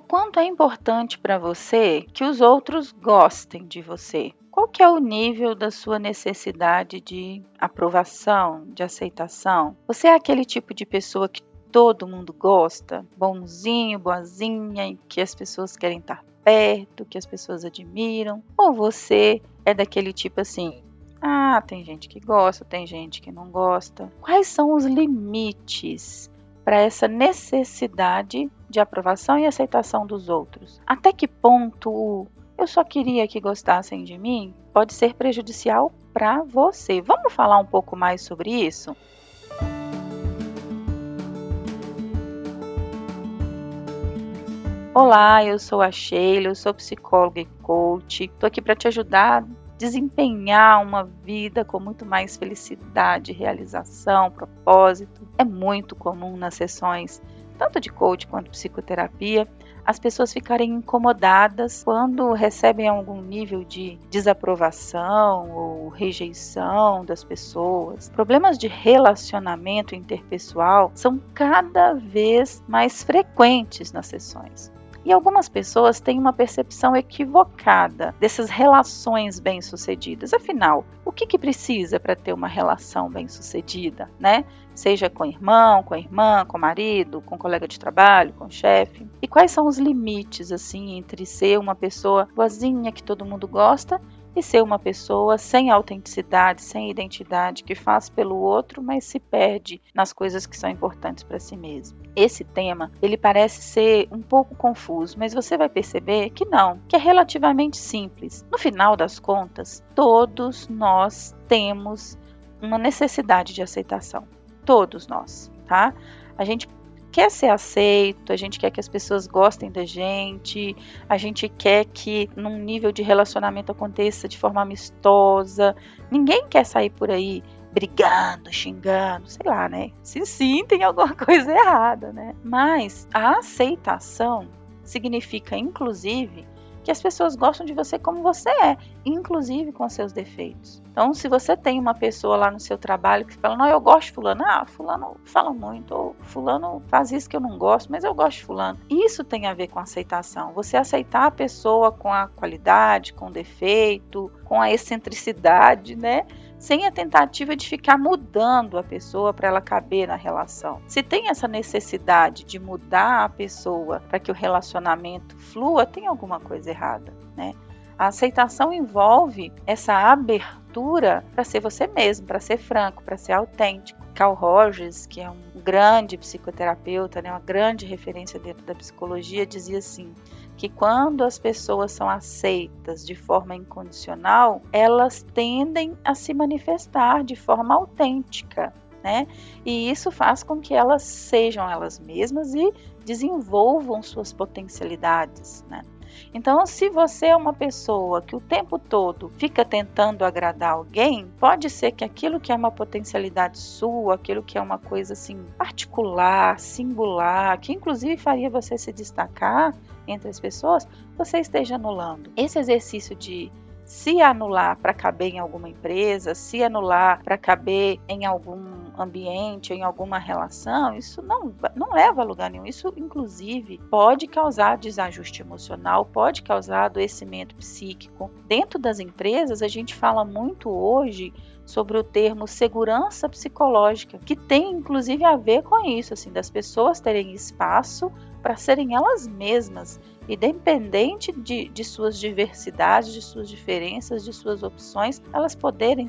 O quanto é importante para você que os outros gostem de você? Qual que é o nível da sua necessidade de aprovação, de aceitação? Você é aquele tipo de pessoa que todo mundo gosta, bonzinho, boazinha, que as pessoas querem estar perto, que as pessoas admiram? Ou você é daquele tipo assim, ah, tem gente que gosta, tem gente que não gosta. Quais são os limites para essa necessidade de aprovação e aceitação dos outros? Até que ponto eu só queria que gostassem de mim pode ser prejudicial para você? Vamos falar um pouco mais sobre isso? Olá, eu sou a Sheila, eu sou psicóloga e coach. Estou aqui para te ajudar a desempenhar uma vida com muito mais felicidade, realização, propósito. É muito comum nas sessões, tanto de coach quanto psicoterapia, as pessoas ficarem incomodadas quando recebem algum nível de desaprovação ou rejeição das pessoas. Problemas de relacionamento interpessoal são cada vez mais frequentes nas sessões. E algumas pessoas têm uma percepção equivocada dessas relações bem-sucedidas. Afinal, o que, que precisa para ter uma relação bem-sucedida, né? Seja com irmão, com irmã, com marido, com colega de trabalho, com chefe. E quais são os limites, assim, entre ser uma pessoa boazinha que todo mundo gosta e ser uma pessoa sem autenticidade, sem identidade, que faz pelo outro, mas se perde nas coisas que são importantes para si mesmo. Esse tema, ele parece ser um pouco confuso, mas você vai perceber que não, que é relativamente simples. No final das contas, todos nós temos uma necessidade de aceitação. Todos nós, tá? A gente quer ser aceito, a gente quer que as pessoas gostem da gente, a gente quer que num nível de relacionamento aconteça de forma amistosa. Ninguém quer sair por aí brigando, xingando, sei lá, né? Se sim, tem alguma coisa errada, né? Mas a aceitação significa, inclusive, que as pessoas gostam de você como você é, inclusive com seus defeitos. Então, se você tem uma pessoa lá no seu trabalho que fala, não, eu gosto de fulano, ah, fulano fala muito, ou fulano faz isso que eu não gosto, mas eu gosto de fulano. Isso tem a ver com aceitação. Você aceitar a pessoa com a qualidade, com o defeito, com a excentricidade, né? Sem a tentativa de ficar mudando a pessoa para ela caber na relação. Se tem essa necessidade de mudar a pessoa para que o relacionamento flua, tem alguma coisa errada, né? A aceitação envolve essa abertura para ser você mesmo, para ser franco, para ser autêntico. Carl Rogers, que é um grande psicoterapeuta, né, uma grande referência dentro da psicologia, dizia assim: que quando as pessoas são aceitas de forma incondicional, elas tendem a se manifestar de forma autêntica, né? E isso faz com que elas sejam elas mesmas e desenvolvam suas potencialidades, né? Então, se você é uma pessoa que o tempo todo fica tentando agradar alguém, pode ser que aquilo que é uma potencialidade sua, aquilo que é uma coisa assim particular, singular, que inclusive faria você se destacar entre as pessoas, você esteja anulando. Esse exercício de se anular para caber em alguma empresa, se anular para caber em algum ambiente, em alguma relação, isso não, não leva a lugar nenhum. Isso, inclusive, pode causar desajuste emocional, pode causar adoecimento psíquico. Dentro das empresas, a gente fala muito hoje sobre o termo segurança psicológica, que tem inclusive a ver com isso, assim, das pessoas terem espaço para serem elas mesmas, independente de, de, suas diversidades, de suas diferenças, de suas opções, elas poderem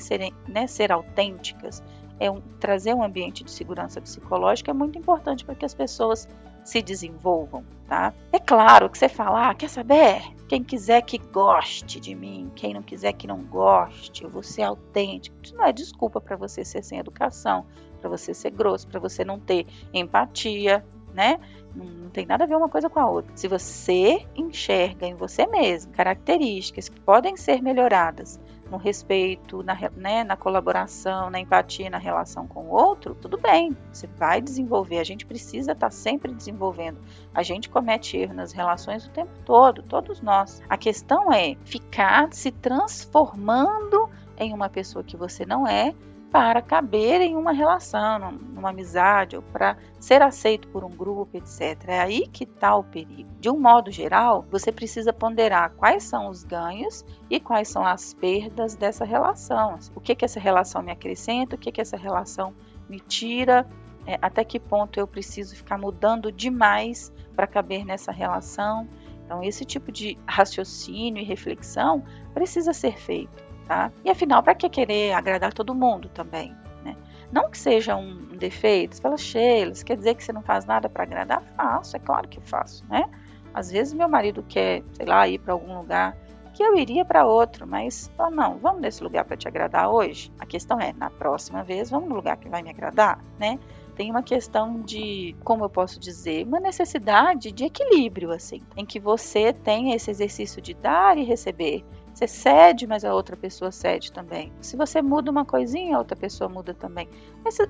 né, ser autênticas. É um, trazer um ambiente de segurança psicológica é muito importante para que as pessoas se desenvolvam, tá? É claro que você fala, ah, quer saber? Quem quiser que goste de mim, quem não quiser que não goste, eu vou ser autêntico. Isso não é desculpa para você ser sem educação, para você ser grosso, para você não ter empatia, né? Não tem nada a ver uma coisa com a outra. Se você enxerga em você mesmo características que podem ser melhoradas no respeito, na, né, na colaboração, na empatia, na relação com o outro, tudo bem, você vai desenvolver. A gente precisa estar tá sempre desenvolvendo. A gente comete erro nas relações o tempo todo, todos nós. A questão é ficar se transformando em uma pessoa que você não é para caber em uma relação, numa amizade ou para ser aceito por um grupo, etc. É aí que está o perigo. De um modo geral, você precisa ponderar quais são os ganhos e quais são as perdas dessa relação. O que que essa relação me acrescenta, o que que essa relação me tira, é, até que ponto eu preciso ficar mudando demais para caber nessa relação. Então, esse tipo de raciocínio e reflexão precisa ser feito, tá? E afinal, para que querer agradar todo mundo também? Né? Não que seja um defeito, você fala, Sheila, quer dizer que você não faz nada para agradar? Faço, é claro que faço, né? Às vezes meu marido quer, sei lá, ir para algum lugar que eu iria para outro, mas fala, não, vamos nesse lugar para te agradar hoje? A questão é, na próxima vez, vamos no lugar que vai me agradar, né? tem uma questão de, como eu posso dizer, uma necessidade de equilíbrio, assim, em que você tem esse exercício de dar e receber. Você cede, mas a outra pessoa cede também. Se você muda uma coisinha, a outra pessoa muda também.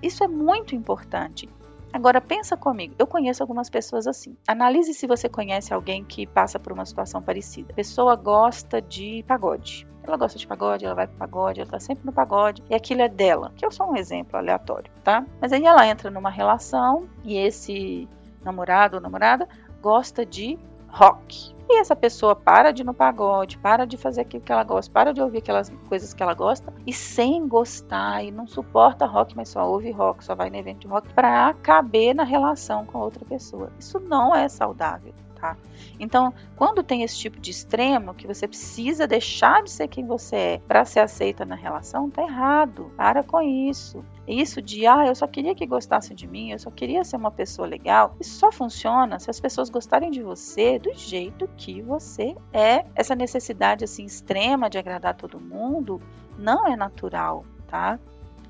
Isso, é muito importante. Agora pensa comigo, eu conheço algumas pessoas assim. Analise se você conhece alguém que passa por uma situação parecida. A pessoa gosta de pagode. Ela gosta de pagode, ela vai pro pagode, ela tá sempre no pagode, e aquilo é dela, que é só um exemplo aleatório, tá? Mas aí ela entra numa relação e esse namorado ou namorada gosta de rock. E essa pessoa para de ir no pagode, para de fazer aquilo que ela gosta, para de ouvir aquelas coisas que ela gosta e sem gostar e não suporta rock, mas só ouve rock, só vai no evento de rock para caber na relação com outra pessoa. Isso não é saudável. Tá? Então, quando tem esse tipo de extremo, que você precisa deixar de ser quem você é para ser aceita na relação, tá errado. Para com isso. Isso de, ah, eu só queria que gostassem de mim, eu só queria ser uma pessoa legal, isso só funciona se as pessoas gostarem de você do jeito que você é. Essa necessidade assim extrema de agradar todo mundo não é natural, tá?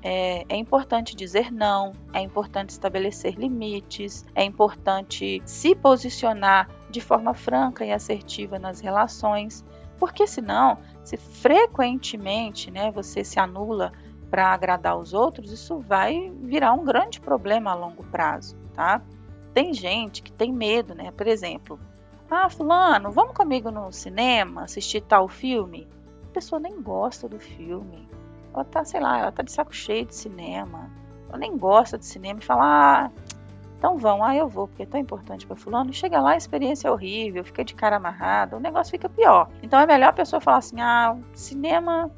É, é, importante dizer não, é importante estabelecer limites, é importante se posicionar de forma franca e assertiva nas relações, porque senão, se frequentemente né, você se anula para agradar os outros, isso vai virar um grande problema a longo prazo, tá? Tem gente que tem medo, né? Por exemplo, ah, fulano, vamos comigo no cinema assistir tal filme? A pessoa nem gosta do filme ela tá, sei lá, ela tá de saco cheio de cinema. Ela nem gosta de cinema e fala, ah, então vão, ah, eu vou, porque é tão importante para fulano. Chega lá, a experiência é horrível, fica de cara amarrada, o negócio fica pior. Então é melhor a pessoa falar assim, ah, cinema,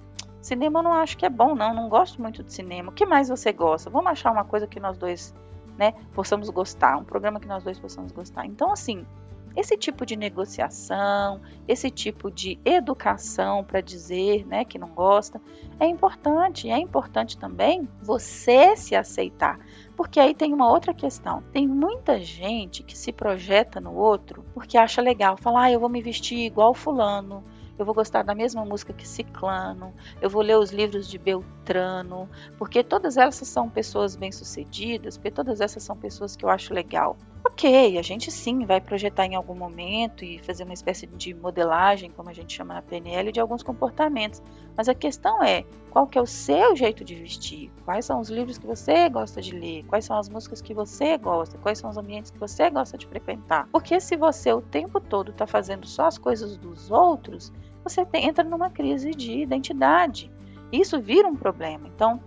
cinema eu não acho que é bom, não, não gosto muito de cinema. O que mais você gosta? Vamos achar uma coisa que nós dois, né, possamos gostar, um programa que nós dois possamos gostar. Então, assim, esse tipo de negociação, esse tipo de educação para dizer né, que não gosta, é importante. É importante também você se aceitar. Porque aí tem uma outra questão. Tem muita gente que se projeta no outro porque acha legal. Falar, ah, eu vou me vestir igual fulano, eu vou gostar da mesma música que Ciclano, eu vou ler os livros de Beltrano, porque todas elas são pessoas bem-sucedidas, porque todas essas são pessoas que eu acho legal. Ok, a gente sim vai projetar em algum momento e fazer uma espécie de modelagem, como a gente chama na PNL, de alguns comportamentos. Mas a questão é, qual que é o seu jeito de vestir? Quais são os livros que você gosta de ler? Quais são as músicas que você gosta? Quais são os ambientes que você gosta de frequentar? Porque se você o tempo todo está fazendo só as coisas dos outros, você entra numa crise de identidade. Isso vira um problema. Então,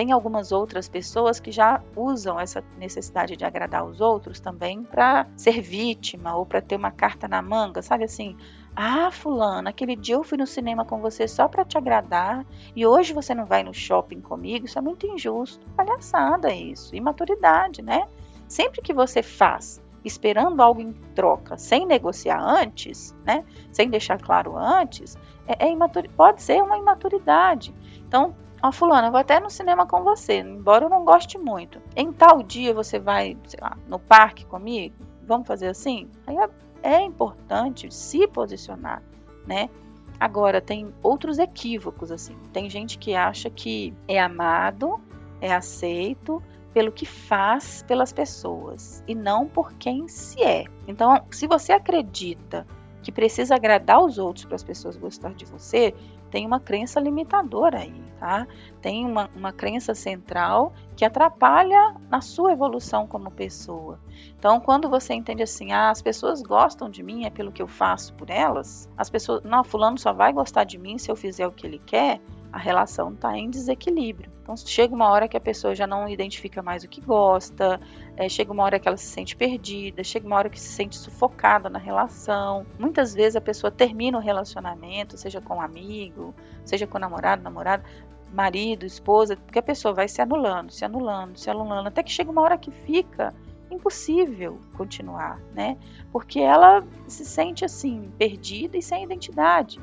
tem algumas outras pessoas que já usam essa necessidade de agradar os outros também para ser vítima ou para ter uma carta na manga, sabe assim? Ah, fulana, aquele dia eu fui no cinema com você só para te agradar e hoje você não vai no shopping comigo, isso é muito injusto. Palhaçada isso, imaturidade, né? Sempre que você faz esperando algo em troca, sem negociar antes, né? Sem deixar claro antes, é, é pode ser uma imaturidade. Então, Ó, fulano, eu vou até no cinema com você, embora eu não goste muito. Em tal dia você vai, sei lá, no parque comigo? Vamos fazer assim? Aí é, é importante se posicionar, né? Agora, tem outros equívocos, assim. Tem gente que acha que é amado, é aceito pelo que faz pelas pessoas e não por quem se é. Então, se você acredita que precisa agradar os outros para as pessoas gostar de você, tem uma crença limitadora aí, tá? Tem uma, uma crença central que atrapalha na sua evolução como pessoa. Então, quando você entende assim, ah, as pessoas gostam de mim é pelo que eu faço por elas, as pessoas, não, fulano só vai gostar de mim se eu fizer o que ele quer, a relação está em desequilíbrio. Então chega uma hora que a pessoa já não identifica mais o que gosta, é, chega uma hora que ela se sente perdida, chega uma hora que se sente sufocada na relação. Muitas vezes a pessoa termina o relacionamento, seja com um amigo, seja com namorado, namorada, marido, esposa, porque a pessoa vai se anulando, se anulando, se anulando, até que chega uma hora que fica impossível continuar, né? Porque ela se sente assim perdida e sem identidade.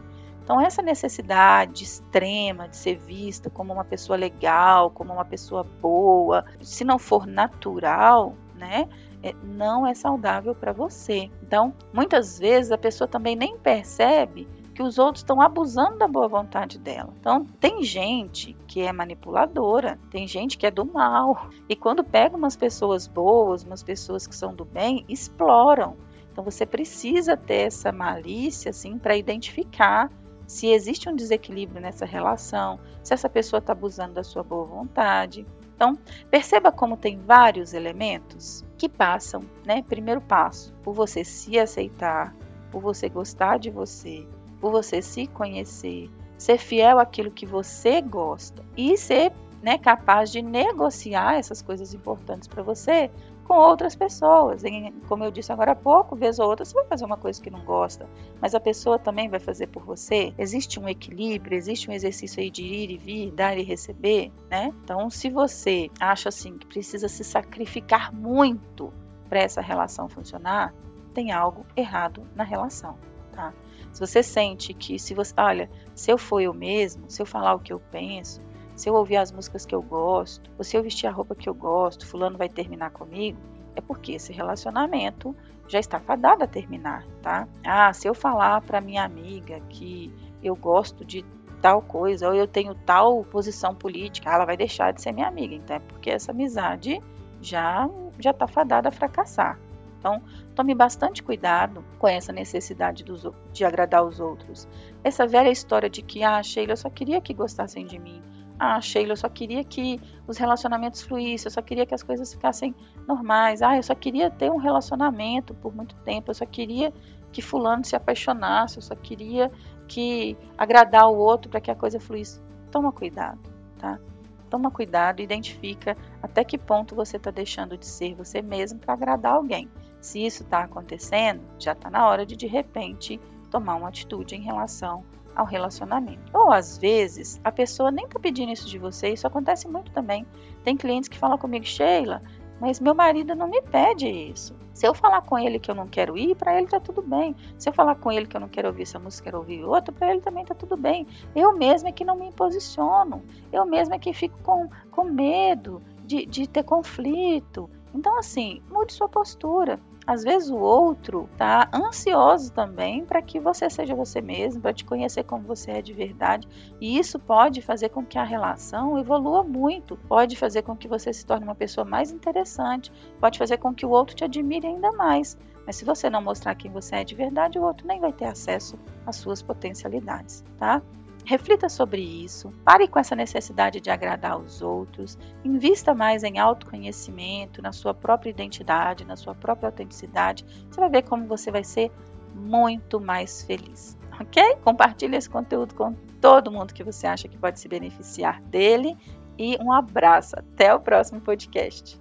Então essa necessidade extrema de ser vista como uma pessoa legal, como uma pessoa boa, se não for natural, né? É, não é saudável para você. Então, muitas vezes a pessoa também nem percebe que os outros estão abusando da boa vontade dela. Então, tem gente que é manipuladora, tem gente que é do mal. E quando pega umas pessoas boas, umas pessoas que são do bem, exploram. Então, você precisa ter essa malícia assim para identificar se existe um desequilíbrio nessa relação, se essa pessoa está abusando da sua boa vontade. Então, perceba como tem vários elementos que passam, né? Primeiro passo, por você se aceitar, por você gostar de você, por você se conhecer, ser fiel àquilo que você gosta e ser né, capaz de negociar essas coisas importantes para você com outras pessoas. E, como eu disse agora há pouco, vez ou outra você vai fazer uma coisa que não gosta, mas a pessoa também vai fazer por você. Existe um equilíbrio, existe um exercício aí de ir e vir, dar e receber, né? Então, se você acha assim que precisa se sacrificar muito para essa relação funcionar, tem algo errado na relação, tá? Se você sente que se você, olha, se eu for eu mesmo, se eu falar o que eu penso, se eu ouvir as músicas que eu gosto, ou se eu vestir a roupa que eu gosto, fulano vai terminar comigo, é porque esse relacionamento já está fadado a terminar, tá? Ah, se eu falar para minha amiga que eu gosto de tal coisa, ou eu tenho tal posição política, ela vai deixar de ser minha amiga, então é porque essa amizade já já está fadada a fracassar. Então, tome bastante cuidado com essa necessidade dos, de agradar os outros. Essa velha história de que, ah, Sheila, eu só queria que gostassem de mim. Ah, Sheila, eu só queria que os relacionamentos fluíssem, eu só queria que as coisas ficassem normais. Ah, eu só queria ter um relacionamento por muito tempo, eu só queria que fulano se apaixonasse, eu só queria que agradar o outro para que a coisa fluísse. Toma cuidado, tá? Toma cuidado, identifica até que ponto você está deixando de ser você mesmo para agradar alguém. Se isso está acontecendo, já está na hora de de repente tomar uma atitude em relação ao relacionamento. Ou às vezes a pessoa nem está pedindo isso de você, isso acontece muito também. Tem clientes que falam comigo, Sheila, mas meu marido não me pede isso. Se eu falar com ele que eu não quero ir, para ele tá tudo bem. Se eu falar com ele que eu não quero ouvir essa música, quero ouvir outra, para ele também tá tudo bem. Eu mesma é que não me posiciono. Eu mesma é que fico com, com medo de, de ter conflito. Então, assim, mude sua postura. Às vezes o outro tá ansioso também para que você seja você mesmo, para te conhecer como você é de verdade, e isso pode fazer com que a relação evolua muito, pode fazer com que você se torne uma pessoa mais interessante, pode fazer com que o outro te admire ainda mais. Mas se você não mostrar quem você é de verdade, o outro nem vai ter acesso às suas potencialidades, tá? Reflita sobre isso, pare com essa necessidade de agradar os outros, invista mais em autoconhecimento, na sua própria identidade, na sua própria autenticidade. Você vai ver como você vai ser muito mais feliz, ok? Compartilhe esse conteúdo com todo mundo que você acha que pode se beneficiar dele e um abraço. Até o próximo podcast.